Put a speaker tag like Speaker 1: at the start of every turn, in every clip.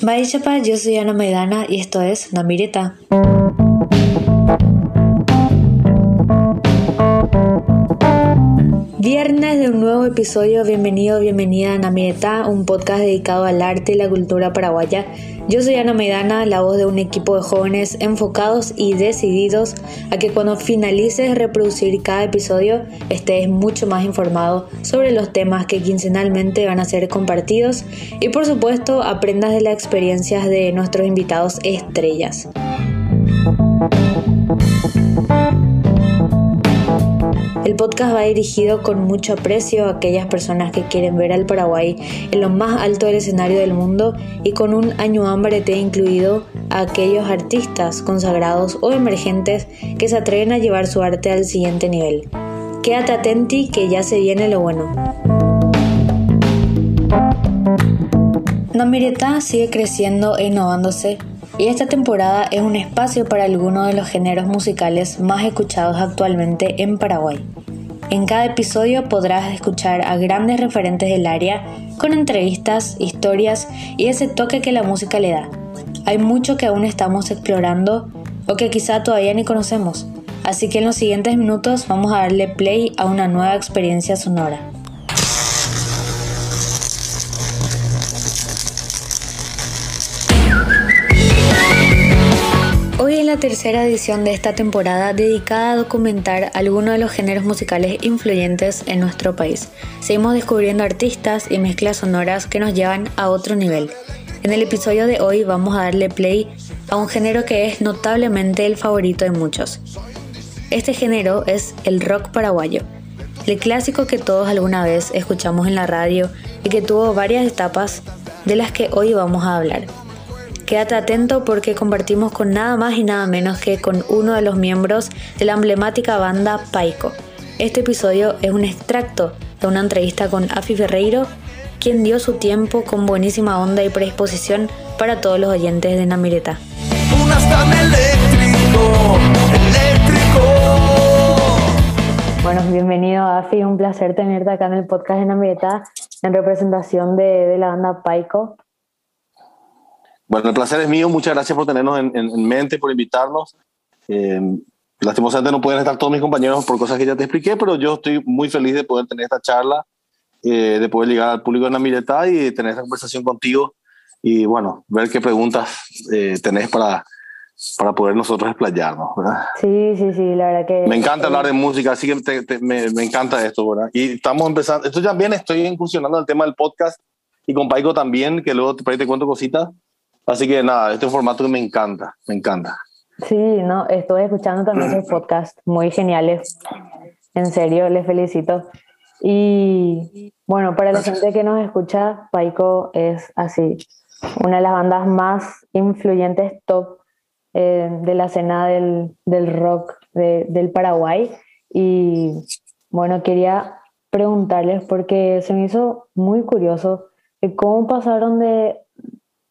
Speaker 1: Chapa, yo soy Ana Maidana y esto es Namireta. Viernes de un nuevo episodio, bienvenido, bienvenida a Namireta, un podcast dedicado al arte y la cultura paraguaya. Yo soy Ana Maidana, la voz de un equipo de jóvenes enfocados y decididos a que cuando finalices reproducir cada episodio estés mucho más informado sobre los temas que quincenalmente van a ser compartidos y por supuesto aprendas de las experiencias de nuestros invitados estrellas. El podcast va dirigido con mucho aprecio a aquellas personas que quieren ver al Paraguay en lo más alto del escenario del mundo y con un año hambre te incluido a aquellos artistas consagrados o emergentes que se atreven a llevar su arte al siguiente nivel. Quédate atenti que ya se viene lo bueno. Namireta sigue creciendo e innovándose y esta temporada es un espacio para algunos de los géneros musicales más escuchados actualmente en Paraguay. En cada episodio podrás escuchar a grandes referentes del área con entrevistas, historias y ese toque que la música le da. Hay mucho que aún estamos explorando o que quizá todavía ni conocemos, así que en los siguientes minutos vamos a darle play a una nueva experiencia sonora. La tercera edición de esta temporada dedicada a documentar algunos de los géneros musicales influyentes en nuestro país. Seguimos descubriendo artistas y mezclas sonoras que nos llevan a otro nivel. En el episodio de hoy vamos a darle play a un género que es notablemente el favorito de muchos. Este género es el rock paraguayo, el clásico que todos alguna vez escuchamos en la radio y que tuvo varias etapas de las que hoy vamos a hablar. Quédate atento porque compartimos con nada más y nada menos que con uno de los miembros de la emblemática banda Paico. Este episodio es un extracto de una entrevista con Afi Ferreiro, quien dio su tiempo con buenísima onda y predisposición para todos los oyentes de Namireta. Bueno, bienvenido Afi, un placer tenerte acá en el podcast de Namireta en representación de, de la banda Paico.
Speaker 2: Bueno, el placer es mío. Muchas gracias por tenernos en, mente, por invitarnos. Eh, lastimosamente no pueden estar todos mis compañeros por cosas que ya te expliqué, pero yo estoy muy feliz de poder tener esta charla, eh, de poder llegar al público de Namireta y tener esta conversación contigo y bueno, ver qué preguntas eh, tenés para, para poder nosotros explayarnos, ¿verdad?
Speaker 1: Sí, sí, sí, la verdad que...
Speaker 2: Me encanta hablar de música, así que me, me, encanta esto, ¿verdad? Y estamos empezando, esto también estoy incursionando en el tema del podcast y con Paico también, que luego ahí te cuento cositas. Así que nada, este formato me encanta, me encanta.
Speaker 1: Sí, no, estoy escuchando también sus podcasts muy geniales. En serio, les felicito. Y bueno, para la gente que nos escucha, Paico es así, una de las bandas más influyentes top eh, de la escena del, del rock del Paraguay. Y bueno, quería preguntarles porque se me hizo muy curioso cómo pasaron de,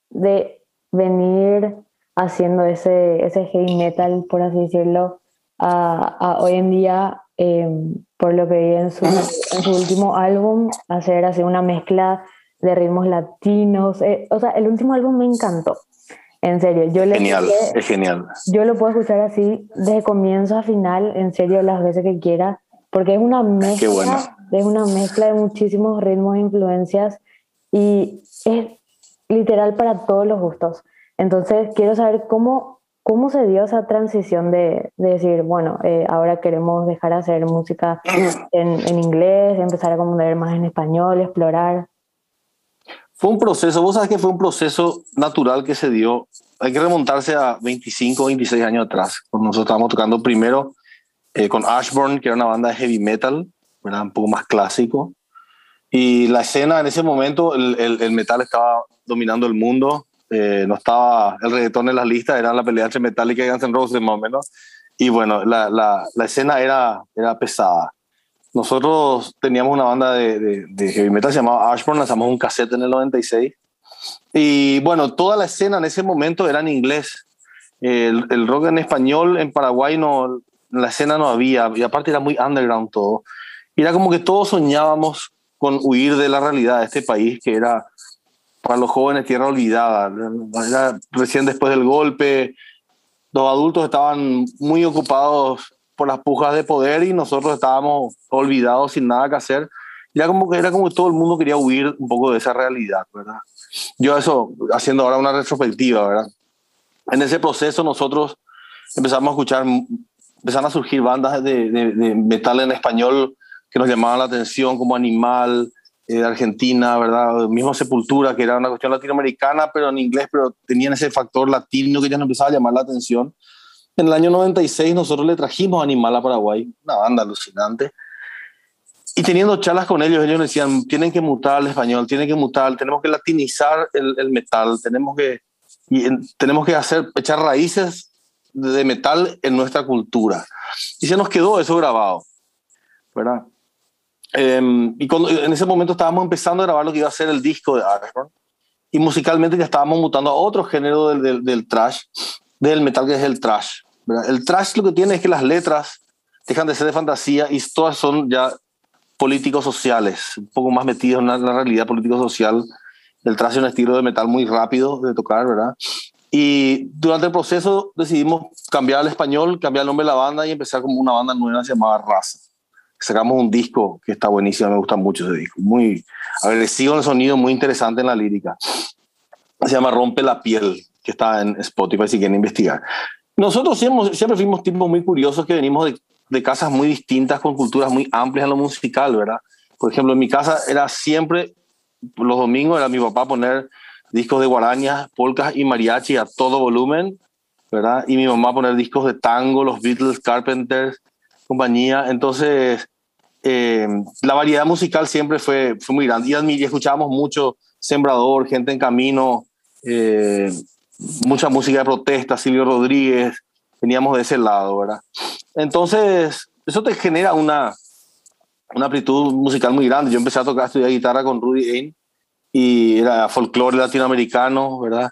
Speaker 1: de venir haciendo ese, ese heavy metal, por así decirlo, a, hoy en día, em, por lo que vi en su, en su último álbum, hacer así una mezcla de ritmos latinos. Eh, o sea, el último álbum me encantó. En serio, yo le
Speaker 2: genial, es genial.
Speaker 1: Yo lo puedo escuchar así desde comienzo a final, en serio, las veces que quiera, porque es una mezcla, es una mezcla de muchísimos ritmos e influencias y es literal para todos los gustos. Entonces, quiero saber cómo, cómo se dio esa transición de, de decir, bueno, eh, ahora queremos dejar de hacer música en, en inglés, empezar a componer más en español, explorar.
Speaker 2: Fue un proceso, vos sabes que fue un proceso natural que se dio. Hay que remontarse a 25, 26 años atrás, cuando nosotros estábamos tocando primero eh, con Ashburn, que era una banda de heavy metal, era un poco más clásico. Y la escena en ese momento, el, el metal estaba dominando el mundo, eh, no estaba el reggaetón en las listas, era la pelea entre Metallica y Guns N' Roses más o menos. Y bueno, la, la, la escena era, era pesada. Nosotros teníamos una banda de, de, heavy metal llamada Ashburn, lanzamos un cassette en el 96. Y bueno, toda la escena en ese momento era en inglés. El, el rock en español en Paraguay no, la escena no había, y aparte era muy underground todo. Y era como que todos soñábamos con huir de la realidad de este país, que era para los jóvenes tierra olvidada. Recién después del golpe, los adultos estaban muy ocupados por las pujas de poder y nosotros estábamos olvidados sin nada que hacer. Era como que era como que todo el mundo quería huir un poco de esa realidad, ¿verdad? Yo eso, haciendo ahora una retrospectiva, ¿verdad? En ese proceso nosotros empezamos a escuchar, empezaron a surgir bandas de, metal en español que nos llamaban la atención, como Animal, eh, Argentina, ¿verdad? Mismo Sepultura, que era una cuestión latinoamericana, pero en inglés, pero tenían ese factor latino que ya nos empezaba a llamar la atención. En el año 96 nosotros le trajimos Animal a Paraguay, una banda alucinante. Y teniendo charlas con ellos, ellos decían, tienen que mutar al español, tienen que mutar, tenemos que latinizar el, el metal, tenemos que, y, tenemos que hacer, echar raíces de metal en nuestra cultura. Y se nos quedó eso grabado, ¿verdad? Em, y cuando, en ese momento estábamos empezando a grabar lo que iba a ser el disco de Ashburn. Y musicalmente ya estábamos mutando a otro género del, del, del trash, del metal que es el trash. El trash lo que tiene es que las letras dejan de ser de fantasía y todas son ya políticos sociales, un poco más metidos en la, realidad político-social. El trash es un estilo de metal muy rápido de tocar, ¿verdad? Y durante el proceso decidimos cambiar al español, cambiar el nombre de la banda y empezar como una banda nueva llamada Raza sacamos un disco que está buenísimo, me gusta mucho ese disco, muy agresivo en el sonido, muy interesante en la lírica. Se llama Rompe la piel, que está en Spotify si quieren investigar. Nosotros siempre, siempre fuimos tipos muy curiosos que venimos de, casas muy distintas, con culturas muy amplias en lo musical, ¿verdad? Por ejemplo, en mi casa era siempre, los domingos era mi papá poner discos de guarañas, polcas y mariachi a todo volumen, ¿verdad? Y mi mamá poner discos de tango, los Beatles, Carpenters, compañía. Entonces, eh, la variedad musical siempre fue, fue muy grande. Y, escuchábamos mucho Sembrador, Gente en Camino, eh, mucha música de protesta, Silvio Rodríguez, veníamos de ese lado, ¿verdad? Entonces, eso te genera una, una amplitud musical muy grande. Yo empecé a tocar, estudiar guitarra con Rudy Ain y era folclore latinoamericano, ¿verdad?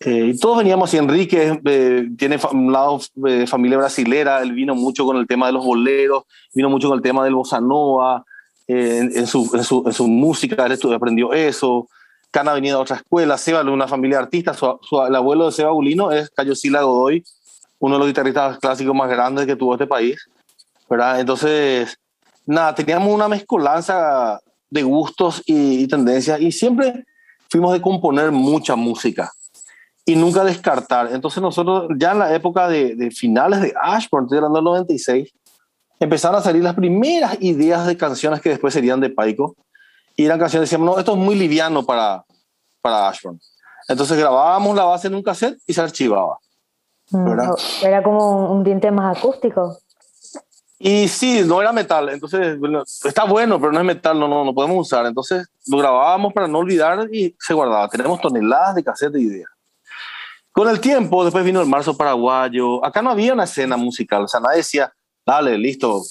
Speaker 2: Eh, todos veníamos, y Enrique eh, tiene un lado de familia brasilera, él vino mucho con el tema de los boleros, vino mucho con el tema del bossa nova, eh, en, su, en, su, en, su, música, él aprendió eso. Cana venía de otra escuela, Seba de una familia artista, su, el abuelo de Seba Bulino es Cayo Sila Godoy, uno de los guitarristas clásicos más grandes que tuvo este país, ¿verdad? Entonces, nada, teníamos una mezcolanza de gustos y, y tendencias y siempre fuimos de componer mucha música y nunca descartar. Entonces nosotros ya en la época de, de finales de Ashburn, estoy hablando del 96, empezaron a salir las primeras ideas de canciones que después serían de Paico. Y eran canciones, decíamos, no, esto es muy liviano para, para Ashburn. Entonces grabábamos la base en un cassette y se archivaba.
Speaker 1: Mm, era como un diente más acústico.
Speaker 2: Y sí, no era metal, entonces bueno, está bueno, pero no es metal, no, no, no podemos usar. Entonces lo grabábamos para no olvidar y se guardaba. Tenemos toneladas de cassette de ideas. Con el tiempo, después vino el marzo paraguayo. Acá no había una escena musical, o sea, nadie decía, dale, listo,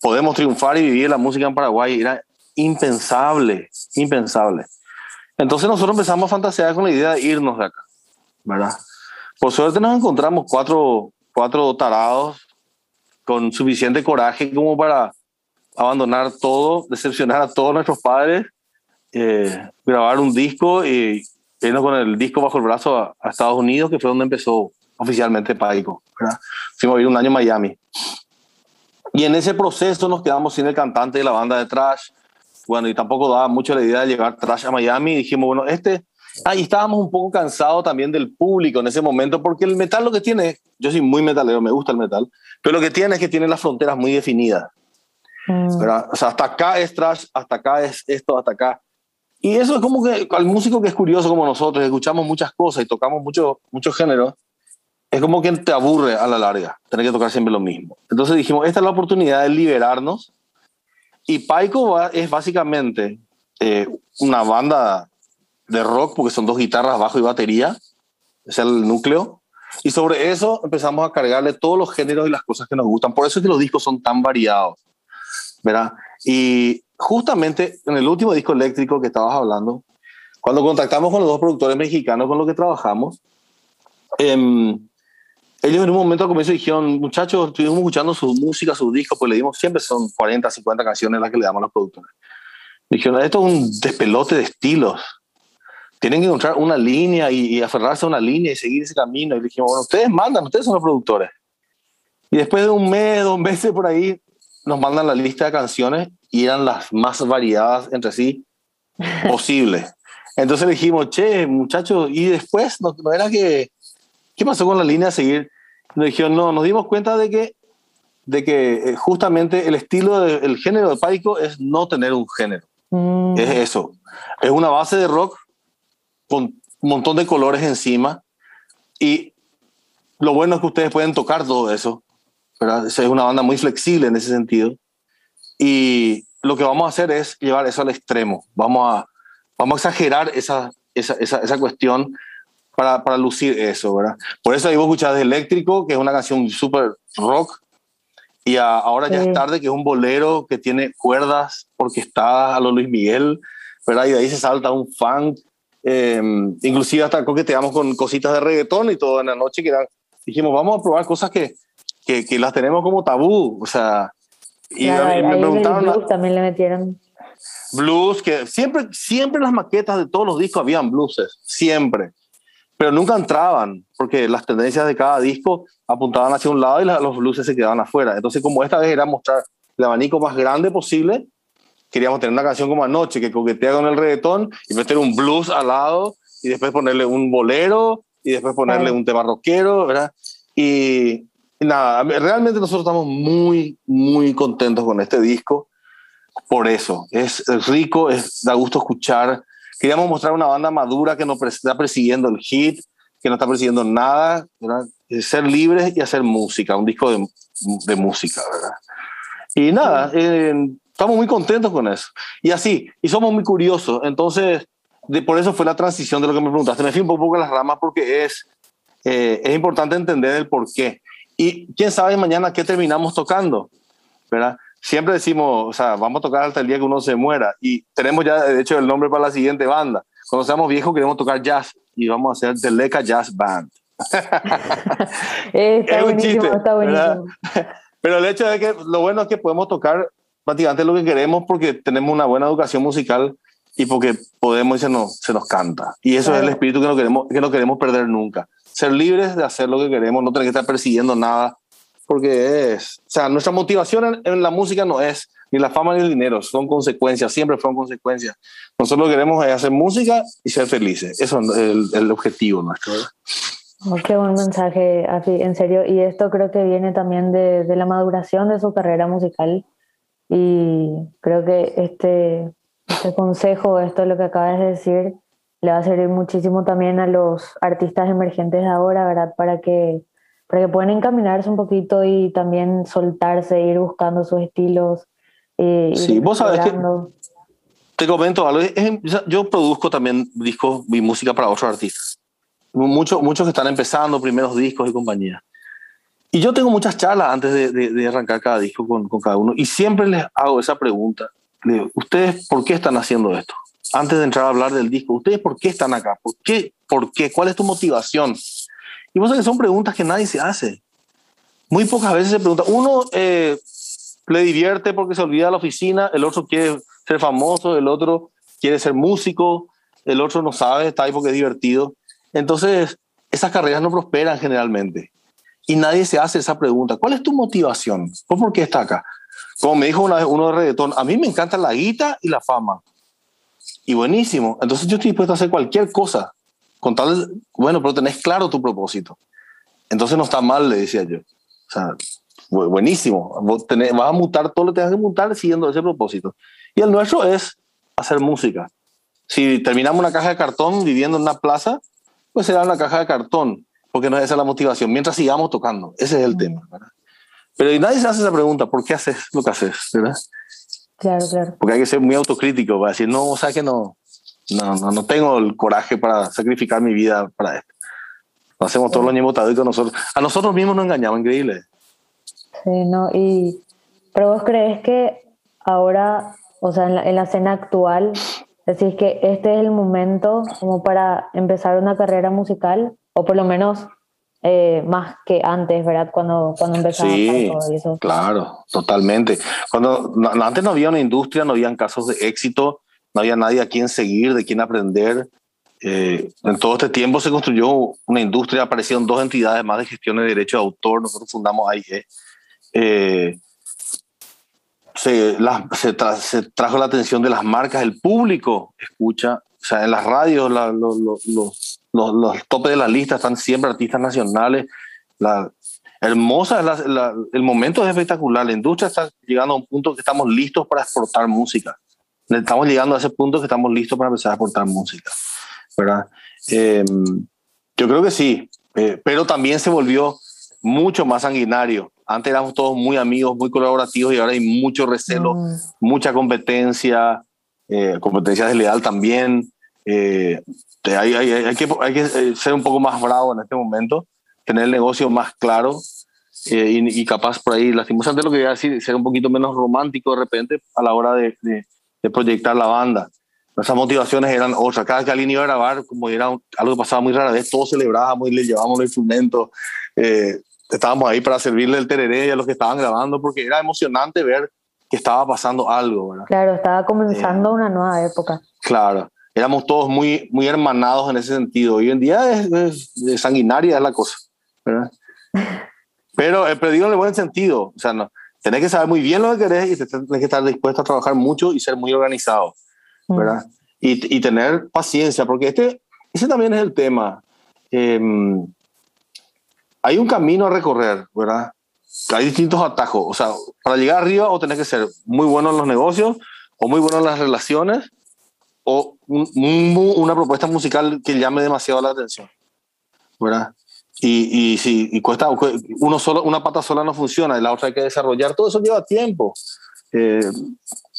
Speaker 2: podemos triunfar y vivir la música en Paraguay. Era impensable, impensable. Entonces nosotros empezamos a fantasear con la idea de irnos de acá, ¿verdad? Por suerte nos encontramos cuatro, cuatro tarados con suficiente coraje como para abandonar todo, decepcionar a todos nuestros padres, eh, grabar un disco y vino con el disco bajo el brazo a, Estados Unidos, que fue donde empezó oficialmente Paico. Fuimos a vivir un año en Miami. Y en ese proceso nos quedamos sin el cantante de la banda de trash. Bueno, y tampoco daba mucho la idea de llevar trash a Miami. Y dijimos, bueno, este. ahí estábamos un poco cansados también del público en ese momento, porque el metal lo que tiene, yo soy muy metalero, me gusta el metal, pero lo que tiene es que tiene las fronteras muy definidas. Mm. O sea, hasta acá es trash, hasta acá es esto, hasta acá. Y eso es como que al músico que es curioso como nosotros, escuchamos muchas cosas y tocamos muchos muchos géneros, es como que te aburre a la larga tener que tocar siempre lo mismo. Entonces dijimos, esta es la oportunidad de liberarnos. Y Paico es básicamente eh, una banda de rock, porque son dos guitarras, bajo y batería, es el núcleo. Y sobre eso empezamos a cargarle todos los géneros y las cosas que nos gustan. Por eso es que los discos son tan variados. ¿verdad? Y justamente en el último disco eléctrico que estabas hablando, cuando contactamos con los dos productores mexicanos con los que trabajamos, eh, ellos en un momento al comienzo dijeron, muchachos, estuvimos escuchando su música, sus discos, pues le dimos, siempre son 40, 50 canciones las que le damos a los productores. Dijeron, esto es un despelote de estilos. tienen que encontrar una línea y, aferrarse a una línea y seguir ese camino. Y dijimos, bueno, ustedes mandan, ustedes son los productores. Y después de un mes, dos meses por ahí, nos mandan la lista de canciones y eran las más variadas entre sí posibles. Entonces le dijimos, che, muchachos, y después no, era que, ¿qué pasó con la línea a seguir? Nos dijeron, no, nos dimos cuenta de que, de que eh, justamente el estilo del género de Paico es no tener un género. Mm. Es eso. Es una base de rock con un montón de colores encima y lo bueno es que ustedes pueden tocar todo eso. ¿Verdad? Es una banda muy flexible en ese sentido. Y lo que vamos a hacer es llevar eso al extremo. Vamos a, vamos a exagerar esa, esa, esa, esa cuestión para, para, lucir eso, ¿verdad? Por eso ahí vos escuchás Eléctrico, que es una canción súper rock, y ahora ya es tarde, que es un bolero que tiene cuerdas orquestadas a lo Luis Miguel, ¿verdad? Y de ahí se salta un funk, eh, inclusive hasta coqueteamos con cositas de reggaetón y todo en la noche, que dijimos, vamos a probar cosas que, que, que las tenemos como tabú, o sea,
Speaker 1: y me preguntaron... también le metieron
Speaker 2: blues, que siempre, siempre las maquetas de todos los discos habían blueses, siempre, pero nunca entraban, porque las tendencias de cada disco apuntaban hacia un lado y los blueses se quedaban afuera. Entonces, como esta vez era mostrar el abanico más grande posible, queríamos tener una canción como Anoche, que coquetea con el reggaetón, y meter un blues al lado, y después ponerle un bolero, y después ponerle un tema rockero, ¿verdad? Y, y nada, realmente nosotros estamos muy, muy contentos con este disco por eso. Es rico, es, da gusto escuchar. Queríamos mostrar una banda madura que no está persiguiendo el hit, que no está persiguiendo nada, ser libres y hacer música, un disco de, de música, ¿verdad? Y nada, eh, estamos muy contentos con eso. Y así, y somos muy curiosos. Entonces, de, por eso fue la transición de lo que me preguntaste. Me fui un poco en las ramas porque es, eh, es importante entender el por qué. Y quién sabe mañana qué terminamos tocando, ¿verdad? siempre decimos, o sea, vamos a tocar hasta el día que uno se muera. Y tenemos ya, de hecho, el nombre para la siguiente banda. Cuando seamos viejos queremos tocar jazz y vamos a hacer The Leca Jazz Band.
Speaker 1: Eh, está es un chiste, está buenísimo.
Speaker 2: Pero el hecho de que lo bueno es que podemos tocar prácticamente lo que queremos porque tenemos una buena educación musical y porque podemos y se nos, se nos canta. Y eso es el espíritu que no, queremos, que no queremos perder nunca. Ser libres de hacer lo que queremos, no tener que estar persiguiendo nada porque es, o sea, nuestra motivación en, la música no es ni la fama ni el dinero, son consecuencias, siempre fueron consecuencias. Nosotros lo que queremos es hacer música y ser felices, eso es el, el objetivo nuestro.
Speaker 1: Oh, qué buen mensaje, Afi, en serio, y esto creo que viene también de, de la maduración de su carrera musical y creo que este, este consejo, esto es lo que acabas de decir, le va a servir muchísimo también a los artistas emergentes de ahora, ¿verdad? Para que para que puedan encaminarse un poquito y también soltarse, ir buscando sus estilos. Eh,
Speaker 2: sí, vos sabes que te comento algo, yo produzco también discos y música para otros artistas, muchos, muchos que están empezando primeros discos y compañía. Y yo tengo muchas charlas antes de, de, arrancar cada disco con, con, cada uno y siempre les hago esa pregunta. ¿Ustedes por qué están haciendo esto? Antes de entrar a hablar del disco, ¿ustedes por qué están acá? ¿Por qué? ¿Por qué? ¿Cuál es tu motivación? Y vos sabés son preguntas que nadie se hace. Muy pocas veces se pregunta. Uno eh, le divierte porque se olvida de la oficina, el otro quiere ser famoso, el otro quiere ser músico, el otro no sabe, está ahí porque es divertido. Entonces, esas carreras no prosperan generalmente. Y nadie se hace esa pregunta. ¿Cuál es tu motivación? ¿Por qué está acá? Como me dijo una vez uno de reggaetón, a mí me encanta la guita y la fama. Y buenísimo. Entonces yo estoy dispuesto a hacer cualquier cosa con tal, bueno, pero tenés claro tu propósito. Entonces no está mal, le decía yo. O sea, buenísimo. Vos tenés, vas a mutar todo lo que tengas que mutar siguiendo ese propósito. Y el nuestro es hacer música. Si terminamos una caja de cartón viviendo en una plaza, pues será una caja de cartón, porque no es esa la motivación, mientras sigamos tocando. Ese es el tema. Pero nadie se hace esa pregunta, ¿por qué haces lo que haces? ¿verdad?
Speaker 1: Claro, claro.
Speaker 2: Porque hay que ser muy autocrítico para decir, no, o sea que no, no, no, no tengo el coraje para sacrificar mi vida para esto. Lo hacemos todos los ñemotaditos nosotros. A nosotros mismos nos engañamos, increíble.
Speaker 1: Sí, no, y. Pero vos crees que ahora, o sea, en la, en la escena actual, decís que este es el momento como para empezar una carrera musical, o por lo menos eh, más que antes, ¿verdad? Cuando, cuando empezaba
Speaker 2: sí, eso. Claro, totalmente. Cuando antes no había una industria, no habían casos de éxito, no había nadie a quien seguir, de quien aprender. Eh, en todo este tiempo se construyó una industria, aparecieron dos entidades más de gestión de derecho de autor, nosotros fundamos AIG. Eh, se, se, trajo la atención de las marcas, el público escucha, o sea, en las radios los, los, los, topes de la lista están siempre artistas nacionales. La, hermosa, el momento es espectacular, la industria está llegando a un punto que estamos listos para exportar música. Estamos llegando a ese punto que estamos listos para empezar a exportar música. ¿verdad? Em, yo creo que sí, eh, pero también se volvió mucho más sanguinario. Antes éramos todos muy amigos, muy colaborativos y ahora hay mucho recelo, mm. mucha competencia, eh, competencia desleal también. Eh, hay, hay, hay, que, hay que eh, ser un poco más bravo en este momento, tener el negocio más claro y, y, capaz por ahí, lastimosamente lo que voy a decir, ser un poquito menos romántico de repente a la hora de, de, de proyectar la banda. Nuestras motivaciones eran otras. Cada que alguien iba a grabar, como era algo que pasaba muy rara vez, todos celebrábamos y le llevábamos los instrumentos. Eh, estábamos ahí para servirle el tereré a los que estaban grabando, porque era emocionante ver que estaba pasando algo. ¿verdad?
Speaker 1: Claro, estaba comenzando eh, una nueva época.
Speaker 2: Claro, éramos todos muy, muy hermanados en ese sentido. Hoy en día es, sanguinaria es la cosa. ¿verdad? Pero, eh, pero digo en el buen sentido. O sea, no, tenés que saber muy bien lo que querés y tenés que estar dispuesto a trabajar mucho y ser muy organizado. Mm. ¿verdad? Y, y, tener paciencia, porque este, ese también es el tema. Em, hay un camino a recorrer, ¿verdad? Hay distintos atajos. O sea, para llegar arriba o tenés que ser muy bueno en los negocios, o muy bueno en las relaciones, o una propuesta musical que llame demasiado la atención, ¿verdad? Y, y si y cuesta, uno solo, una pata sola no funciona, y la otra hay que desarrollar, todo eso lleva tiempo. Eh,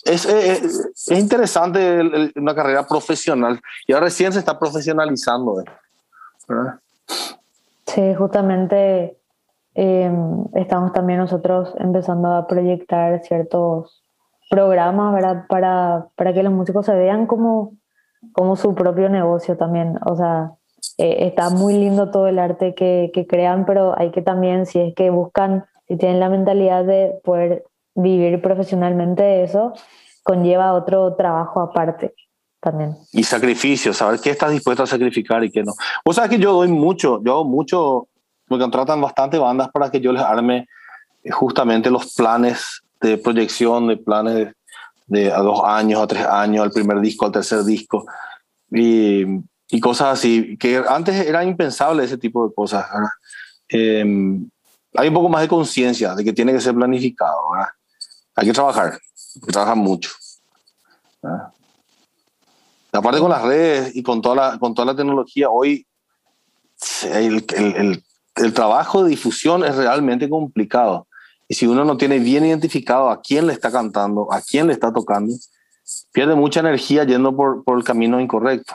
Speaker 2: es, es, es, interesante una carrera profesional y ahora recién se está profesionalizando. ¿verdad?
Speaker 1: Sí, justamente eh, estamos también nosotros empezando a proyectar ciertos programas, ¿verdad? Para, para que los músicos se vean como, como su propio negocio también. O sea, eh, está muy lindo todo el arte que, que crean, pero hay que también, si es que buscan, si tienen la mentalidad de poder vivir profesionalmente eso, conlleva otro trabajo aparte también.
Speaker 2: Y sacrificio, saber qué estás dispuesto a sacrificar y qué no. O sea que yo doy mucho, yo hago mucho, me contratan bastante bandas para que yo les arme eh, justamente los planes de proyección, de planes de, a dos años, a tres años, al primer disco, al tercer disco, y, y cosas así, que antes era impensable ese tipo de cosas. Em, hay un poco más de conciencia de que tiene que ser planificado. Hay que trabajar, hay que trabajar mucho. Aparte con las redes y con toda la, con toda la tecnología, hoy el, el, el, trabajo de difusión es realmente complicado. Y si uno no tiene bien identificado a quién le está cantando, a quién le está tocando, pierde mucha energía yendo por, por el camino incorrecto.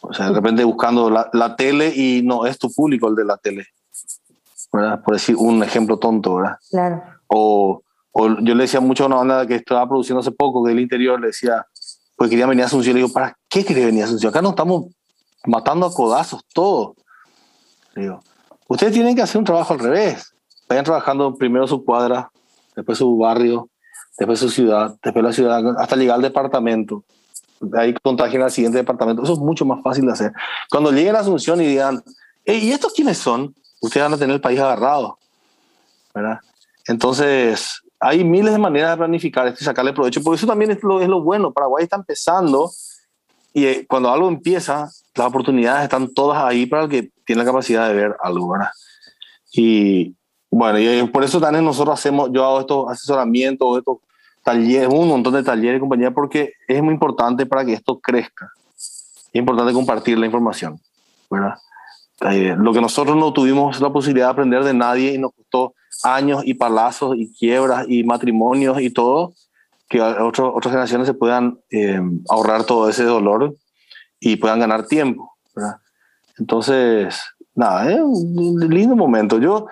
Speaker 2: O sea, de repente buscando la, la, tele y no es tu público el de la tele. ¿verdad? Por decir un ejemplo tonto, ¿verdad?
Speaker 1: Claro.
Speaker 2: O, o yo le decía mucho a una banda que estaba produciendo hace poco del interior, le decía, pues quería venir a Asunción. Le digo, ¿para qué quería venir a Asunción? Acá nos estamos matando a codazos todos. Le digo, ustedes tienen que hacer un trabajo al revés. Vayan trabajando primero su cuadra, después su barrio, después su ciudad, después la ciudad, hasta llegar al departamento. Ahí contagien al siguiente departamento. Eso es mucho más fácil de hacer. Cuando lleguen a Asunción y digan, ¿y estos quiénes son? Ustedes van a tener el país agarrado. ¿verdad? Entonces, hay miles de maneras de planificar esto y sacarle provecho, porque eso también es lo, es lo bueno. Paraguay está empezando y eh, cuando algo empieza, las oportunidades están todas ahí para el que tiene la capacidad de ver algo, ¿verdad? Y bueno, y eh, por eso también nosotros hacemos, yo hago estos asesoramientos, estos talleres, un montón de talleres y compañía, porque es muy importante para que esto crezca. Es importante compartir la información, ¿verdad? Eh, lo que nosotros no tuvimos la posibilidad de aprender de nadie y nos costó años y palazos y quiebras y matrimonios y todo, que otro, otras generaciones se puedan eh, ahorrar todo ese dolor y puedan ganar tiempo. Entonces, nada, es un lindo momento. Yo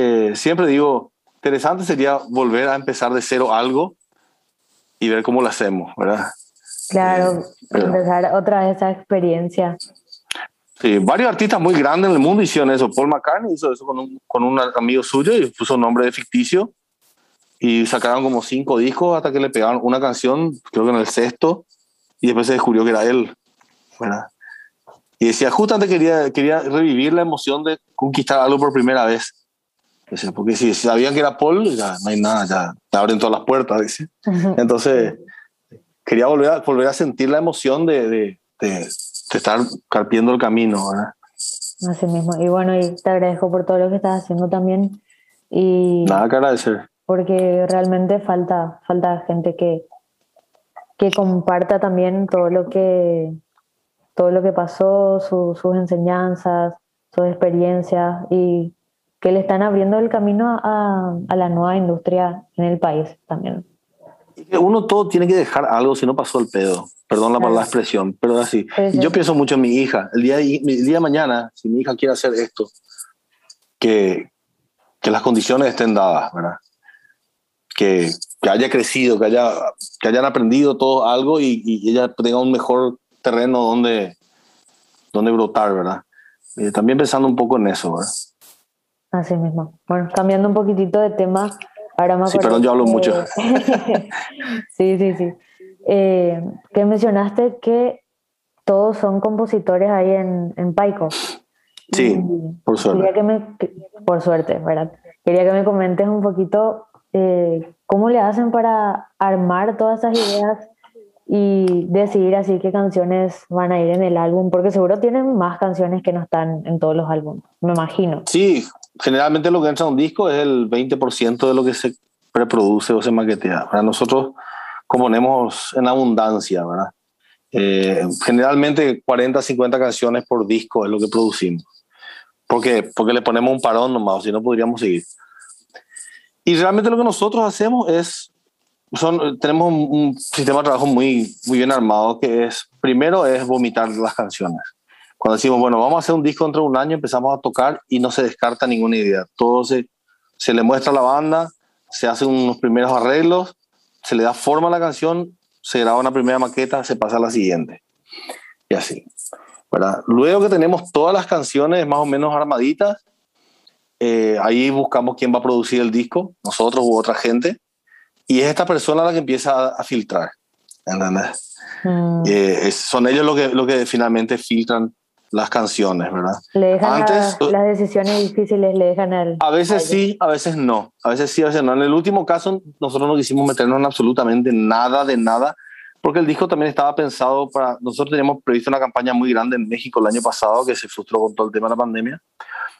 Speaker 2: eh, siempre digo, interesante sería volver a empezar de cero algo y ver cómo lo hacemos, ¿verdad?
Speaker 1: Claro, empezar otra vez esa experiencia.
Speaker 2: Sí, varios artistas muy grandes en el mundo hicieron eso. Paul McCartney hizo eso con un, con un amigo suyo y puso un nombre de ficticio. Y sacaron como cinco discos hasta que le pegaron una canción, creo que en el sexto, y después se descubrió que era él. ¿verdad? Y decía, justamente quería, quería revivir la emoción de conquistar algo por primera vez. Porque si sabían que era Paul, ya no hay nada, ya te abren todas las puertas. Dice. Entonces, quería volver a, volver a sentir la emoción de, de, de, estar carpiendo el camino. ¿verdad?
Speaker 1: Así mismo. Y bueno, y te agradezco por todo lo que estás haciendo también. Y
Speaker 2: nada que agradecer.
Speaker 1: Porque realmente falta, falta gente que, que comparta también todo lo que, todo lo que pasó, sus enseñanzas, sus experiencias y que le están abriendo el camino a, a la nueva industria en el país también.
Speaker 2: Uno todo tiene que dejar algo si no pasó el pedo. Perdón la, la expresión, pero así. Yo pienso mucho en mi hija. El día, el día de mañana, si mi hija quiere hacer esto, que, que las condiciones estén dadas, ¿verdad? Que, que haya crecido, que, haya, que hayan aprendido todo algo y, y ella tenga un mejor terreno donde, donde brotar, ¿verdad? Eh, también pensando un poco en eso, ¿verdad?
Speaker 1: Así mismo. Bueno, cambiando un poquitito de tema, ahora
Speaker 2: Sí, perdón, yo hablo mucho.
Speaker 1: sí, sí, sí. Eh, que mencionaste que todos son compositores ahí en, en Paico.
Speaker 2: Sí, por suerte.
Speaker 1: Que me, por suerte, ¿verdad? Quería que me comentes un poquito eh, cómo le hacen para armar todas esas ideas y decidir así qué canciones van a ir en el álbum, porque seguro tienen más canciones que no están en todos los álbumes, me imagino.
Speaker 2: Sí, generalmente lo que entra en un disco es el 20% de lo que se preproduce o se maquetea. Para nosotros componemos en abundancia, ¿verdad? Eh, generalmente 40, 50 canciones por disco es lo que producimos. ¿Por qué? Porque le ponemos un parón nomás, si no podríamos seguir. Y realmente lo que nosotros hacemos es son, tenemos un, sistema de trabajo muy, muy bien armado que es, primero es vomitar las canciones. Cuando decimos, bueno, vamos a hacer un disco dentro de un año, empezamos a tocar y no se descarta ninguna idea. Todo se, se le muestra a la banda, se hacen unos primeros arreglos, se le da forma a la canción, se graba una primera maqueta, se pasa a la siguiente. Y así. ¿verdad? Luego que tenemos todas las canciones más o menos armaditas, eh, ahí buscamos quién va a producir el disco, nosotros u otra gente y es esta persona la que empieza a, filtrar. ¿Entendés? Mm. Eh, son ellos los que, lo que finalmente filtran las canciones, ¿verdad?
Speaker 1: Le dejan Antes, las decisiones difíciles, le dejan al...
Speaker 2: A veces sí, a veces no. A veces sí, a veces no. En el último caso, nosotros no quisimos meternos en absolutamente nada de nada, porque el disco también estaba pensado para... Nosotros teníamos previsto una campaña muy grande en México el año pasado que se frustró con todo el tema de la pandemia.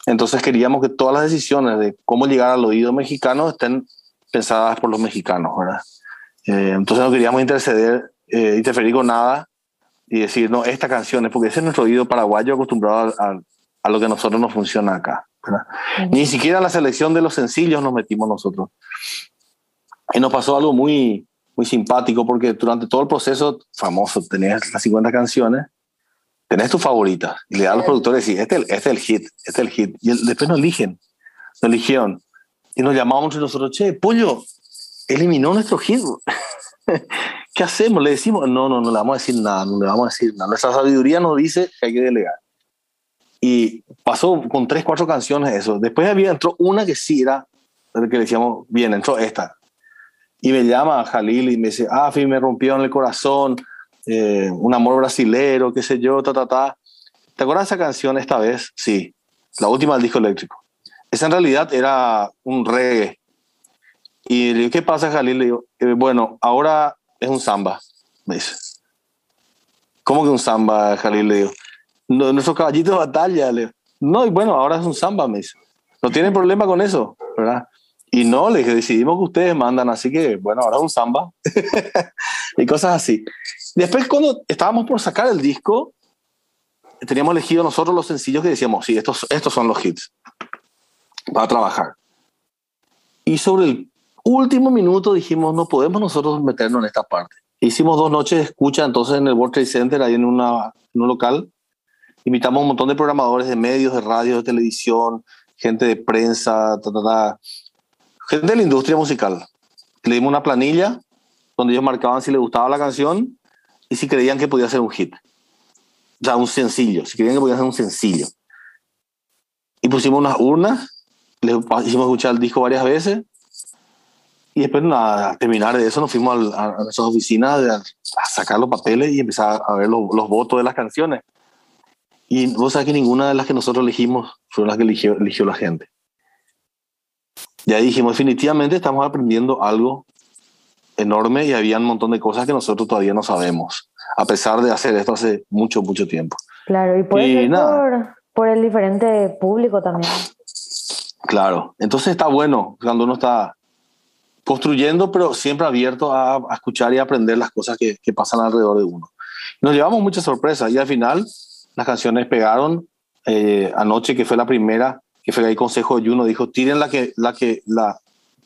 Speaker 2: Entonces queríamos que todas las decisiones de cómo llegar al oído mexicano estén pensadas por los mexicanos, ¿verdad? Eh, entonces no queríamos interceder, eh, interferir con nada y decir, no, esta canción es porque ese es nuestro oído paraguayo acostumbrado a, a, lo que a nosotros nos funciona acá. Ni siquiera la selección de los sencillos nos metimos nosotros. Y nos pasó algo muy, muy simpático porque durante todo el proceso famoso, tenías las 50 canciones, tenés tus favoritas y le das a los productores y este, este es el hit, este es el hit. Y después nos eligen, nos eligieron y nos llamamos entre nosotros, che, Pollo, eliminó nuestro hit. ¿Qué hacemos? Le decimos, no, no, no le vamos a decir nada, no le vamos a decir nada. Nuestra sabiduría nos dice que hay que delegar. Y pasó con tres, cuatro canciones eso. Después había, entró una que sí era, que le decíamos, bien, entró esta. Y me llama Jalil y me dice, ah, fin, me rompió en el corazón, eh, un amor brasilero, qué sé yo, ta, ta, ta. ¿Te acuerdas de esa canción esta vez? Sí, la última del disco eléctrico. Esa en realidad era un reggae. Y le digo, ¿qué pasa, Jalil? Le digo, eh, bueno, ahora es un samba, me dice. ¿Cómo que un samba, Jalil? Le digo, no, nuestro caballito de batalla. Le digo, no, y bueno, ahora es un samba, me dice. No tienen problema con eso, ¿verdad? Y no, le dije, decidimos que ustedes mandan, así que, bueno, ahora es un samba. y cosas así. Después, cuando estábamos por sacar el disco, teníamos elegido nosotros los sencillos que decíamos, sí, estos, estos son los hits para trabajar. Y sobre el último minuto dijimos, no podemos nosotros meternos en esta parte. Hicimos dos noches de escucha entonces en el World Trade Center, ahí en, una, en un local. Invitamos a un montón de programadores de medios, de radio, de televisión, gente de prensa, gente de la industria musical. Le dimos una planilla donde ellos marcaban si les gustaba la canción y si creían que podía ser un hit. O sea, un sencillo, si creían que podía ser un sencillo. Y pusimos unas urnas le hicimos escuchar el disco varias veces Y después, nada, al terminar de eso, nos fuimos a, a nuestras oficinas a, sacar los papeles y empezar a ver los, los, votos de las canciones. Y vos sabés que ninguna de las que nosotros elegimos fue las que eligió, eligió la gente. Y ahí dijimos, definitivamente estamos aprendiendo algo enorme y había un montón de cosas que nosotros todavía no sabemos, a pesar de hacer esto hace mucho, mucho tiempo.
Speaker 1: Claro, y puede ser por, por, el diferente público también.
Speaker 2: Claro, entonces está bueno cuando uno está construyendo, pero siempre abierto a, a escuchar y aprender las cosas que, que, pasan alrededor de uno. Nos llevamos muchas sorpresas y al final las canciones pegaron. Eh, anoche, que fue la primera, que fue el consejo de Juno, dijo, tiren la que, la que, la,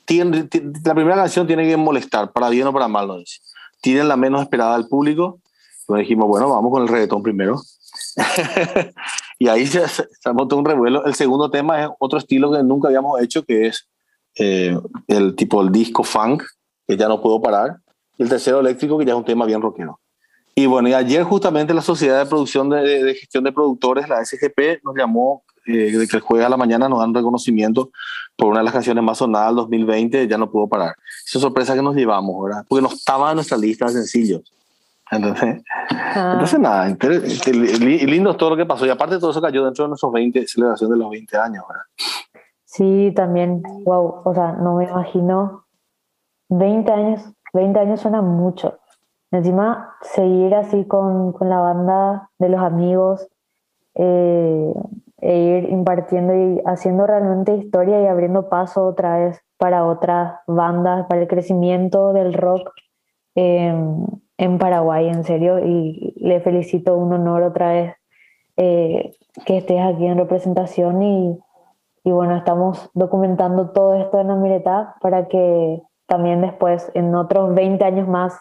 Speaker 2: tienen, la primera canción tiene que molestar, para bien o para mal, no dice. Tienen la menos esperada del público. Pues dijimos, bueno, vamos con el reggaetón primero. y ahí se, se, montó un revuelo. El segundo tema es otro estilo que nunca habíamos hecho, que es eh, el tipo el disco funk, que ya no puedo parar. Y el tercero eléctrico, que ya es un tema bien rockero. Y bueno, y ayer justamente la Sociedad de Producción de, de, de Gestión de Productores, la SGP, nos llamó eh, de que el jueves a la mañana nos dan reconocimiento por una de las canciones más sonadas del 2020, ya no pudo parar. Esa sorpresa que nos llevamos, ¿verdad? Porque no estaba en nuestra lista de sencillos. Entonces, ah. entonces nada, lindo todo lo que pasó. Y aparte todo eso cayó dentro de nuestros 20, celebración de los 20 años, ¿verdad?
Speaker 1: Sí, también, wow, o sea, no me imagino 20 años, 20 años suena mucho. Encima, seguir así con, con la banda de los amigos, eh, e ir impartiendo y haciendo realmente historia y abriendo paso otra vez para otras bandas, para el crecimiento del rock en, en Paraguay, en serio. Y le felicito, un honor otra vez eh, que estés aquí en representación y, y, bueno, estamos documentando todo esto en la Mireta para que también después, en otros 20 años más,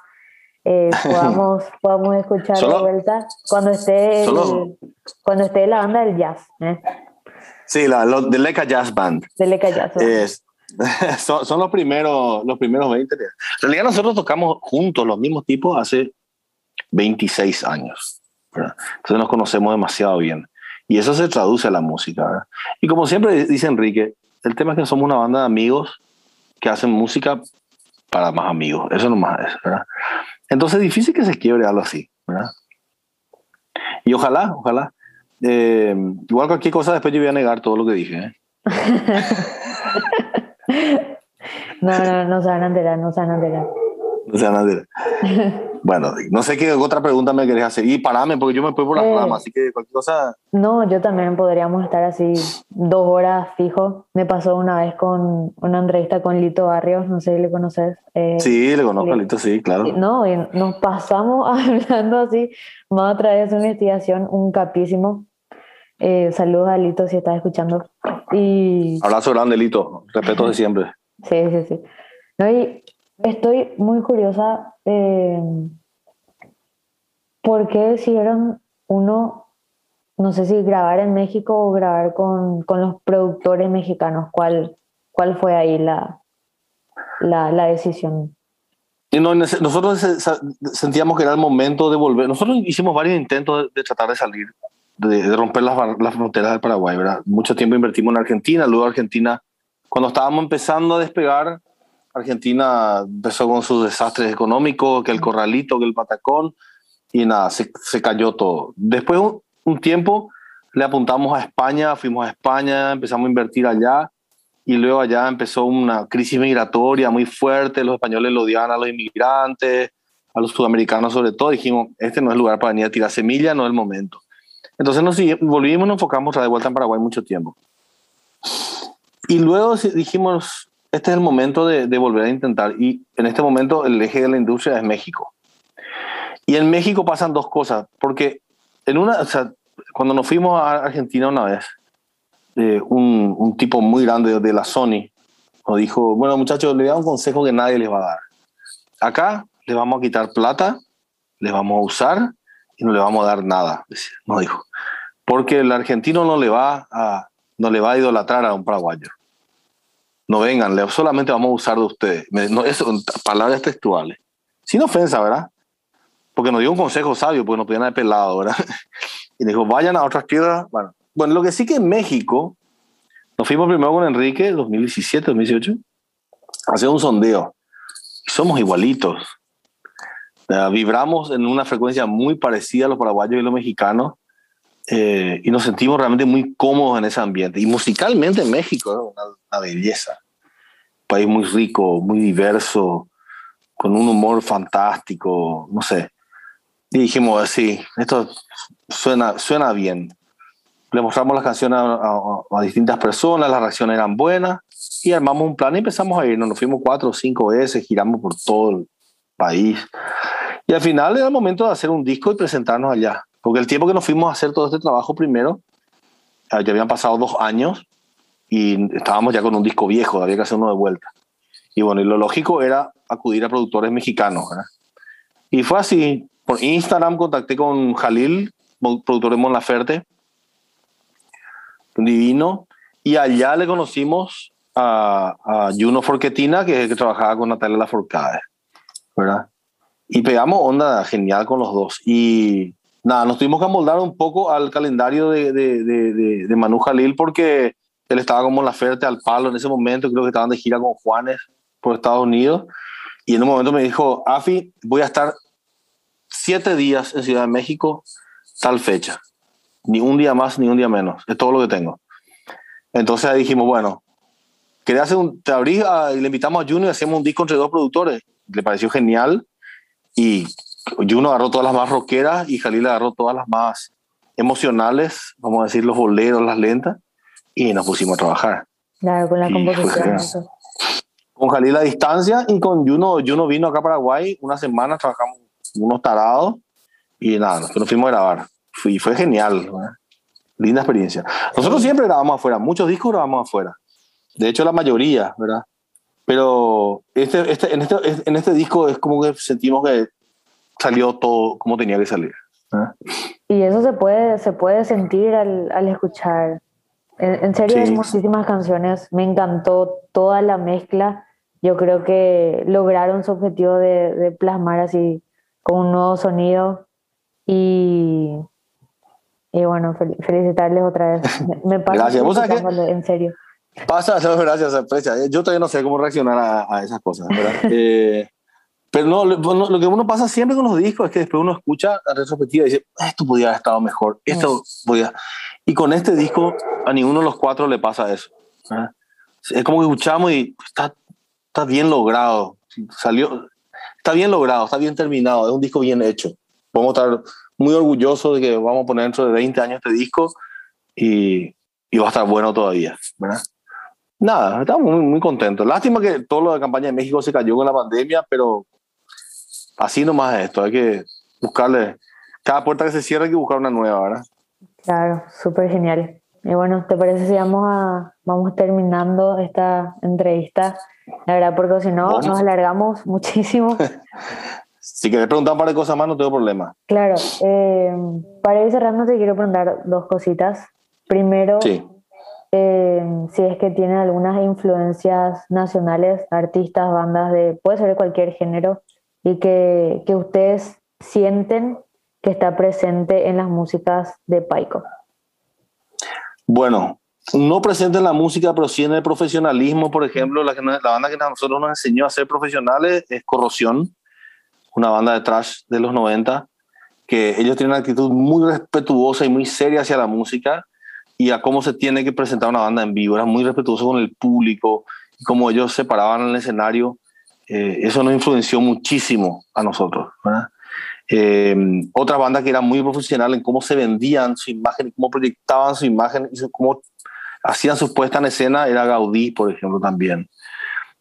Speaker 1: eh, podamos, podamos escuchar de vuelta cuando esté, el, cuando esté la banda del jazz. ¿eh?
Speaker 2: Sí, la lo, de Leca Jazz Band.
Speaker 1: De Leca Jazz Band.
Speaker 2: Es, son, son, los, primeros, los primeros 20. En realidad nosotros tocamos juntos los mismos tipos hace 26 años. ¿verdad? Entonces nos conocemos demasiado bien. Y eso se traduce a la música. ¿verdad? Y como siempre dice Enrique, el tema es que somos una banda de amigos que hacen música para más amigos. Eso nomás es. Entonces es difícil que se quiebre algo así, ¿verdad? Y ojalá, ojalá. Eh, igual cualquier cosa después yo voy a negar todo lo que dije. ¿eh?
Speaker 1: no, no, no se van a enterar, no se van a enterar.
Speaker 2: No se van a enterar. Bueno, no sé qué otra pregunta me querés hacer. Y parame, porque yo me fui por las eh, ramas, así que cualquier cosa.
Speaker 1: No, yo también podríamos estar así dos horas fijo. Me pasó una vez con una entrevista con Lito Barrios, no sé si le conoces.
Speaker 2: Eh, sí, le conozco a Lito, sí, claro.
Speaker 1: No, y nos pasamos hablando así, más otra vez de investigación, un capísimo. Eh, saludos a Lito si estás escuchando. Y...
Speaker 2: Abrazo grande, Lito. Respeto de siempre.
Speaker 1: Sí, sí, sí. No, y Estoy muy curiosa. Eh, ¿Por qué decidieron uno, no sé si grabar en México o grabar con, con los productores mexicanos? ¿Cuál, cuál fue ahí la, la, la decisión?
Speaker 2: Y no, nosotros sentíamos que era el momento de volver. Nosotros hicimos varios intentos de, de tratar de salir, de, de romper las, las, fronteras del Paraguay. ¿verdad? Mucho tiempo invertimos en Argentina, luego Argentina, cuando estábamos empezando a despegar, Argentina empezó con sus desastres económicos, que el corralito, que el patacón, y nada, se, se cayó todo. Después un, un, tiempo le apuntamos a España, fuimos a España, empezamos a invertir allá, y luego allá empezó una crisis migratoria muy fuerte, los españoles lo odiaban a los inmigrantes, a los sudamericanos sobre todo, dijimos, este no es el lugar para venir a tirar semilla, no es el momento. Entonces nos volvimos, nos enfocamos de vuelta en Paraguay mucho tiempo. Y luego dijimos, este es el momento de, volver a intentar. Y en este momento el eje de la industria es México. Y en México pasan dos cosas, porque en una, cuando nos fuimos a Argentina una vez, eh, un, un, tipo muy grande de la Sony nos dijo, bueno muchachos, le voy a dar un consejo que nadie les va a dar. Acá les vamos a quitar plata, les vamos a usar y no le vamos a dar nada, nos dijo. Porque el argentino no le va a, no le va a idolatrar a un paraguayo no vengan, solamente vamos a usar de ustedes. No, eso, palabras textuales. Sin ofensa, ¿verdad? Porque nos dio un consejo sabio, porque nos podían haber pelado, ¿verdad? Y dijo, vayan a otras tierras. Bueno, bueno, lo que sí que en México, nos fuimos primero con Enrique, 2017, 2018, a hacer un sondeo. somos igualitos. vibramos en una frecuencia muy parecida a los paraguayos y los mexicanos eh, y nos sentimos realmente muy cómodos en ese ambiente. Y musicalmente México es una, belleza. País muy rico, muy diverso, con un humor fantástico, no sé. Y dijimos, sí, esto suena, suena bien. Le mostramos las canciones a, distintas personas, las reacciones eran buenas y armamos un plan y empezamos a irnos. Nos fuimos cuatro o cinco veces, giramos por todo el país. Y al final era el momento de hacer un disco y presentarnos allá. Porque el tiempo que nos fuimos a hacer todo este trabajo primero, ah, ya habían pasado dos años y estábamos ya con un disco viejo, había que hacer uno de vuelta. Y bueno, y lo lógico era acudir a productores mexicanos. Y fue así. Por Instagram contacté con Jalil, productor de Mon Laferte, divino, y allá le conocimos a, a Juno Forquetina, que, que trabajaba con Natalia Laforcade, ¿verdad? Y pegamos onda genial con los dos. Y nada, nos tuvimos que amoldar un poco al calendario de, de, de, de Manu Jalil porque él estaba como en la oferta al palo en ese momento, creo que estaban de gira con Juanes por Estados Unidos. Y en un momento me dijo, Afi, voy a estar siete días en Ciudad de México, tal fecha. Ni un día más, ni un día menos. Es todo lo que tengo. Entonces dijimos, bueno, quería hacer un, te abrí y le invitamos a Juno y hacíamos un disco entre dos productores. Le pareció genial. Y Juno agarró todas las más rockeras y Jalil agarró todas las más emocionales, vamos a decir, los boleros, las lentas, y nos pusimos a trabajar.
Speaker 1: Claro, con la composición.
Speaker 2: Con Jalil a distancia y con Juno, Juno vino acá a Paraguay una semana, trabajamos unos tarados y nada, nos fuimos a grabar. Y fue genial, linda experiencia. Nosotros siempre grabamos afuera, muchos discos grabamos afuera. De hecho, la mayoría, ¿verdad? Pero este, este, en, este, en este disco es como que sentimos que salió todo como tenía que salir.
Speaker 1: Y eso se puede, se puede sentir al, al escuchar. En, serio, hay muchísimas canciones. Me encantó toda la mezcla. Yo creo que lograron su objetivo de, de plasmar así con un nuevo sonido. Y, y bueno, felicitarles otra vez. Me, pasa
Speaker 2: Gracias.
Speaker 1: en serio.
Speaker 2: Pasa, gracias, aprecia. Yo todavía no sé cómo reaccionar a, a esas cosas, ¿verdad? eh, pero no lo, que uno pasa siempre con los discos es que después uno escucha la retrospectiva y dice, esto podía haber estado mejor, esto podía... Y con este disco a ninguno de los cuatro le pasa eso. Es como que escuchamos y está, está bien logrado, salió, está bien logrado, está bien terminado, es un disco bien hecho. A estar muy orgullosos de que vamos a poner dentro de 20 años este disco y, y va a estar bueno todavía, ¿verdad? Nada, estamos muy, muy contentos. Lástima que todo lo de campaña de México se cayó con la pandemia, pero así nomás es esto. Hay que buscarle, cada puerta que se cierra hay que buscar una nueva, ¿verdad?
Speaker 1: Claro, súper genial. Y bueno, ¿te parece si vamos, a, vamos terminando esta entrevista? La verdad, porque si no, nos alargamos muchísimo.
Speaker 2: si quieres preguntar un par de cosas más, no tengo problema.
Speaker 1: Claro. Eh, para ir cerrando, te quiero preguntar dos cositas. Primero, sí. Eh, si es que tienen algunas influencias nacionales, artistas, bandas de, puede ser de cualquier género, y que, que ustedes sienten que está presente en las músicas de Paico.
Speaker 2: Bueno, no presente en la música, pero sí en el profesionalismo, por ejemplo, la, la banda que nosotros nos enseñó a ser profesionales es Corrosión, una banda de trash de los 90, que ellos tienen una actitud muy respetuosa y muy seria hacia la música y a cómo se tiene que presentar una banda en vivo. Era muy respetuoso con el público y cómo ellos se paraban en el escenario. Eh, eso nos influenció muchísimo a nosotros. Eh, otra banda que era muy profesional en cómo se vendían su imagen, cómo proyectaban su imagen y cómo hacían su puesta en escena era Gaudí, por ejemplo, también.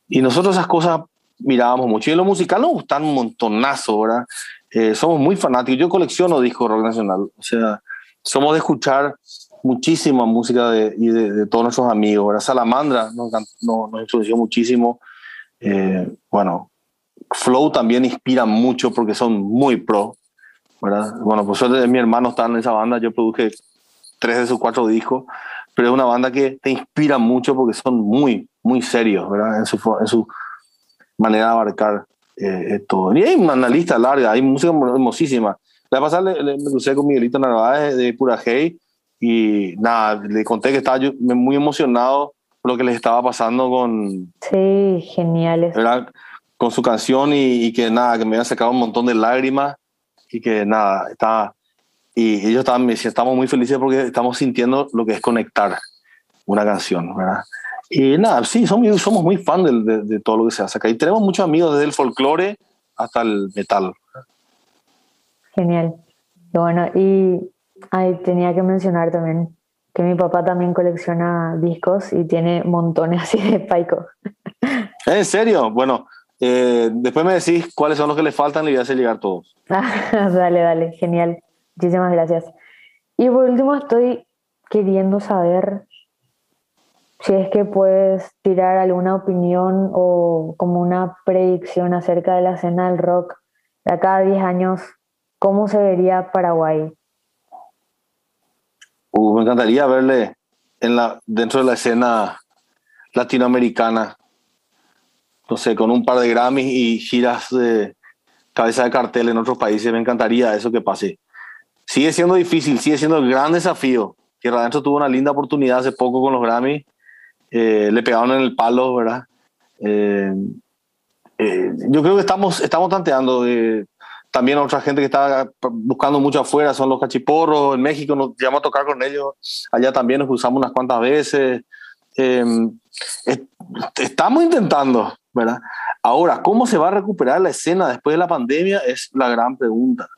Speaker 2: Y nosotros esas cosas mirábamos mucho. Y en lo musical nos gustan un montonazo, ¿verdad? Eh, somos muy fanáticos. Yo colecciono discos rock nacional. O sea, somos de escuchar muchísima música de, y de, todos nuestros amigos. ¿verdad? Salamandra nos, nos, influenció muchísimo. Eh, bueno, Flow también inspira mucho porque son muy pro. ¿verdad? Bueno, por suerte mi hermano está en esa banda, yo produje tres de sus cuatro discos, pero es una banda que te inspira mucho porque son muy, muy serios ¿verdad? En, su, en su manera de abarcar eh, todo. Y hay una lista larga, hay música hermosísima. La pasada le, me crucé con Miguelito Narváez de Pura Hey y nada, le conté que estaba yo muy emocionado lo que les estaba pasando con...
Speaker 1: Sí, geniales.
Speaker 2: con su canción y, que nada, que me habían sacado un montón de lágrimas y que nada, estaba, y ellos estaban, me decían, estamos muy felices porque estamos sintiendo lo que es conectar una canción, ¿verdad? Y nada, sí, somos, somos muy fan de, de, todo lo que se hace acá. Y tenemos muchos amigos desde el folclore hasta el metal.
Speaker 1: Genial. Bueno, y ahí tenía que mencionar también que mi papá también colecciona discos y tiene montones así de Paico.
Speaker 2: ¿En serio? Bueno, eh, después me decís cuáles son los que le faltan y voy a hacer llegar todos.
Speaker 1: dale, dale, genial. Muchísimas gracias. Y por último estoy queriendo saber si es que puedes tirar alguna opinión o como una predicción acerca de la escena del rock de acá a 10 años, ¿cómo se vería Paraguay?
Speaker 2: Uh, me encantaría verle en la, dentro de la escena latinoamericana, no sé, con un par de Grammys y giras de cabeza de cartel en otros países. Me encantaría eso que pase. Sigue siendo difícil, sigue siendo el gran desafío. Tierra Adentro tuvo una linda oportunidad hace poco con los Grammys. Eh, le pegaron en el palo, ¿verdad? Eh, eh, yo creo que estamos, estamos tanteando. También otra gente que está buscando mucho afuera son los cachiporros. En México nos llamamos a tocar con ellos. Allá también nos usamos unas cuantas veces. estamos intentando, ¿verdad? Ahora, ¿cómo se va a recuperar la escena después de la pandemia? Es la gran pregunta.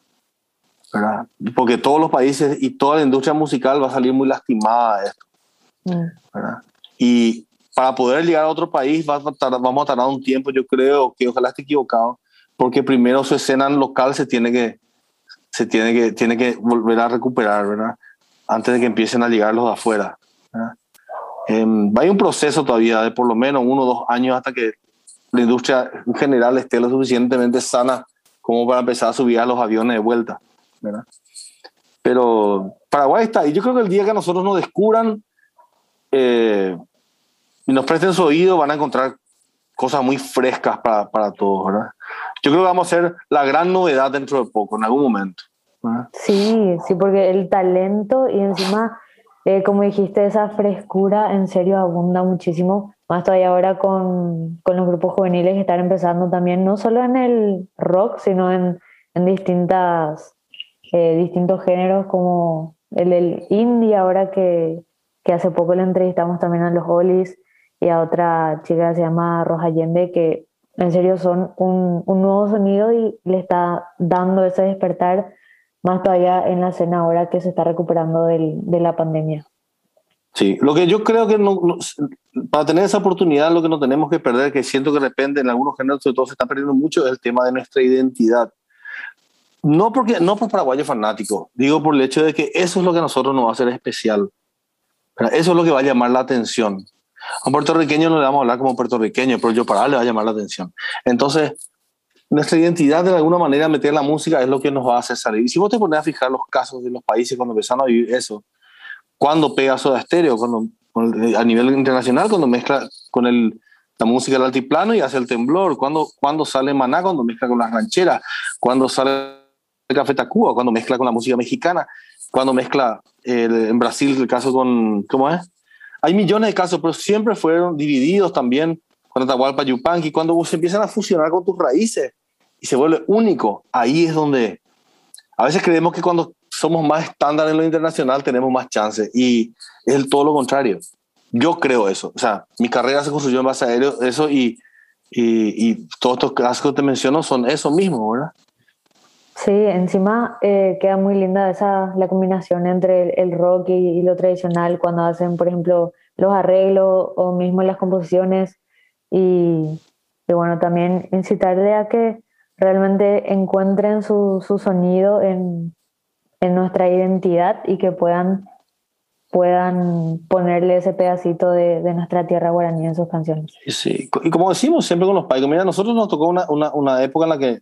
Speaker 2: ¿verdad? Porque todos los países y toda la industria musical va a salir muy lastimada de esto. Mm. ¿verdad? Y para poder llegar a otro país va a tardar, vamos a tardar un tiempo, yo creo que ojalá esté equivocado, porque primero su escena local se tiene que, se tiene que, tiene que volver a recuperar, ¿verdad? Antes de que empiecen a llegar los de afuera. Eh, hay un proceso todavía de por lo menos uno o dos años hasta que la industria en general esté lo suficientemente sana como para empezar a subir a los aviones de vuelta. ¿verdad? Pero Paraguay está, y yo creo que el día que nosotros nos descubran eh, y nos presten su oído, van a encontrar cosas muy frescas para, para todos, ¿verdad? Yo creo que vamos a ser la gran novedad dentro de poco, en algún momento.
Speaker 1: Sí, sí, porque el talento y encima, eh, como dijiste, esa frescura en serio abunda muchísimo, más todavía ahora con, con los grupos juveniles que están empezando también, no solo en el rock, sino en, en distintas, eh, distintos géneros como el, el indie, ahora que, que hace poco le entrevistamos también a los Hollies y a otra chica que se llama Roja Allende, que en serio son un, un, nuevo sonido y le está dando ese despertar más todavía en la escena ahora que se está recuperando del, de la pandemia.
Speaker 2: Sí, lo que yo creo que no, para tener esa oportunidad lo que no tenemos que perder, que siento que de repente en algunos géneros sobre todo se está perdiendo mucho, es el tema de nuestra identidad. No, porque, no por paraguayo fanático, digo por el hecho de que eso es lo que a nosotros nos va a hacer especial. Eso es lo que va a llamar la atención. A un puertorriqueño no le vamos a hablar como puertorriqueño, pero yo para le va a llamar la atención. Entonces, nuestra identidad de alguna manera meter la música es lo que nos va a hacer salir. Y si vos te pones a fijar los casos de los países cuando empezaron a vivir eso, cuando pega Soda Stereo, cuando, a nivel internacional, cuando mezcla con el, la música del altiplano y hace el temblor, cuando, cuando sale Maná, cuando mezcla con las rancheras, cuando sale Café Tacuba, cuando mezcla con la música mexicana, cuando mezcla en Brasil el caso con, ¿cómo es? Hay millones de casos, pero siempre fueron divididos también con Atahualpa Yupanqui, cuando se empiezan a fusionar con tus raíces y se vuelve único, ahí es donde a veces creemos que cuando somos más estándar en lo internacional tenemos más chances y es todo lo contrario. Yo creo eso, o sea, mi carrera se construyó en base a eso y, y, y todos estos casos que te menciono son eso mismo, ¿verdad?
Speaker 1: Sí, encima eh, queda muy linda esa la combinación entre el, rock y, lo tradicional cuando hacen, por ejemplo, los arreglos o mismo las composiciones y, bueno, también incitarle a que realmente encuentren su, su sonido en, en, nuestra identidad y que puedan, puedan ponerle ese pedacito de, de, nuestra tierra guaraní en sus canciones.
Speaker 2: Sí, y como decimos siempre con los paicos, mira, nosotros nos tocó una, una, una época en la que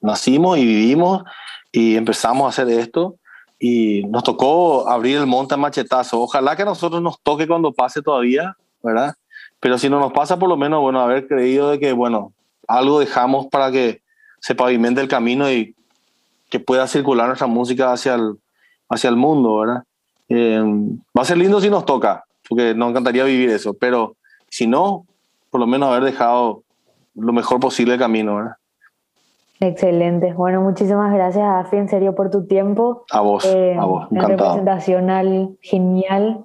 Speaker 2: nacimos y vivimos y empezamos a hacer esto y nos tocó abrir el monte a machetazo. Ojalá que a nosotros nos toque cuando pase todavía, ¿verdad? Pero si no nos pasa, por lo menos, bueno, haber creído de que, bueno, algo dejamos para que se pavimente el camino y que pueda circular nuestra música hacia el, hacia el mundo, ¿verdad? Eh, va a ser lindo si nos toca, porque nos encantaría vivir eso, pero si no, por lo menos haber dejado lo mejor posible el camino. ¿verdad?
Speaker 1: Excelente. Bueno, muchísimas gracias, Afi, en serio, por tu tiempo.
Speaker 2: A vos, a vos,
Speaker 1: encantado. representacional genial.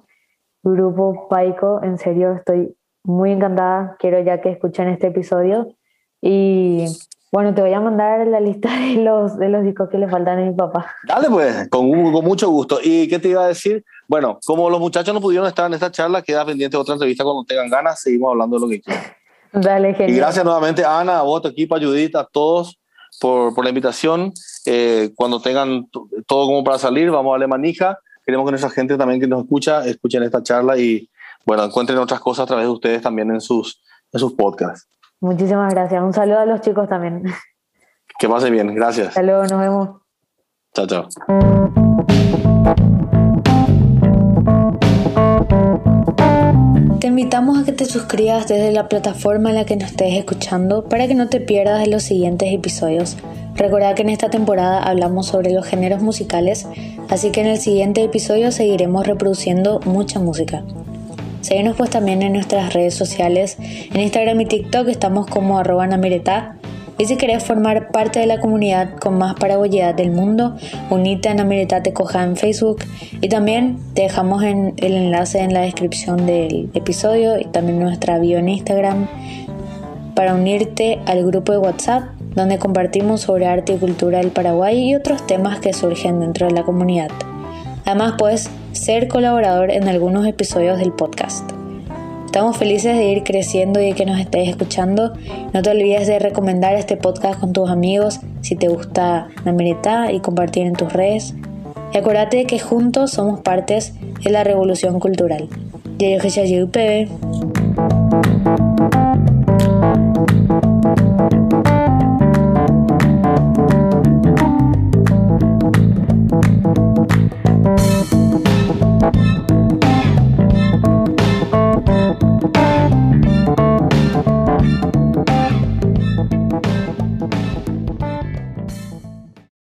Speaker 1: Grupo Paico, en serio, estoy muy encantada. Quiero ya que escuchen este episodio. Y bueno, te voy a mandar la lista de los, de los discos que le faltan a mi papá.
Speaker 2: Dale, pues, con, con mucho gusto. ¿Y qué te iba a decir? Bueno, como los muchachos no pudieron estar en esta charla, queda pendiente otra entrevista cuando tengan ganas. Seguimos hablando de lo que quieran.
Speaker 1: Dale, genial.
Speaker 2: Y gracias nuevamente, Ana, a vos, tu equipo, a Judith, a todos por, por la invitación. Eh, cuando tengan todo como para salir, vamos a darle manija. Queremos que nuestra gente también que nos escucha, escuchen esta charla y, bueno, encuentren otras cosas a través de ustedes también en sus, en sus podcasts.
Speaker 1: Muchísimas gracias. Un saludo a los chicos también.
Speaker 2: Que pase bien. Gracias.
Speaker 1: Hasta luego. Nos vemos.
Speaker 2: Chao, chao.
Speaker 1: Te invitamos a que te suscribas desde la plataforma en la que nos estés escuchando para que no te pierdas los siguientes episodios. Recuerda que en esta temporada hablamos sobre los géneros musicales, así que en el siguiente episodio seguiremos reproduciendo mucha música. Seguimos pues también en nuestras redes sociales, en Instagram y TikTok estamos como arroba namireta y si querés formar parte de la comunidad con más paraguayidad del mundo, unite a Namireta Tecoja en Facebook y también te dejamos el enlace en la descripción del episodio y también nuestra bio en Instagram para unirte al grupo de WhatsApp donde compartimos sobre arte y cultura del Paraguay y otros temas que surgen dentro de la comunidad. Además puedes ser colaborador en algunos episodios del podcast. Estamos felices de ir creciendo y de que nos estés escuchando. No te olvides de recomendar este podcast con tus amigos si te gusta la y compartir en tus redes. Y acuérdate que juntos somos partes de la revolución cultural. Yo soy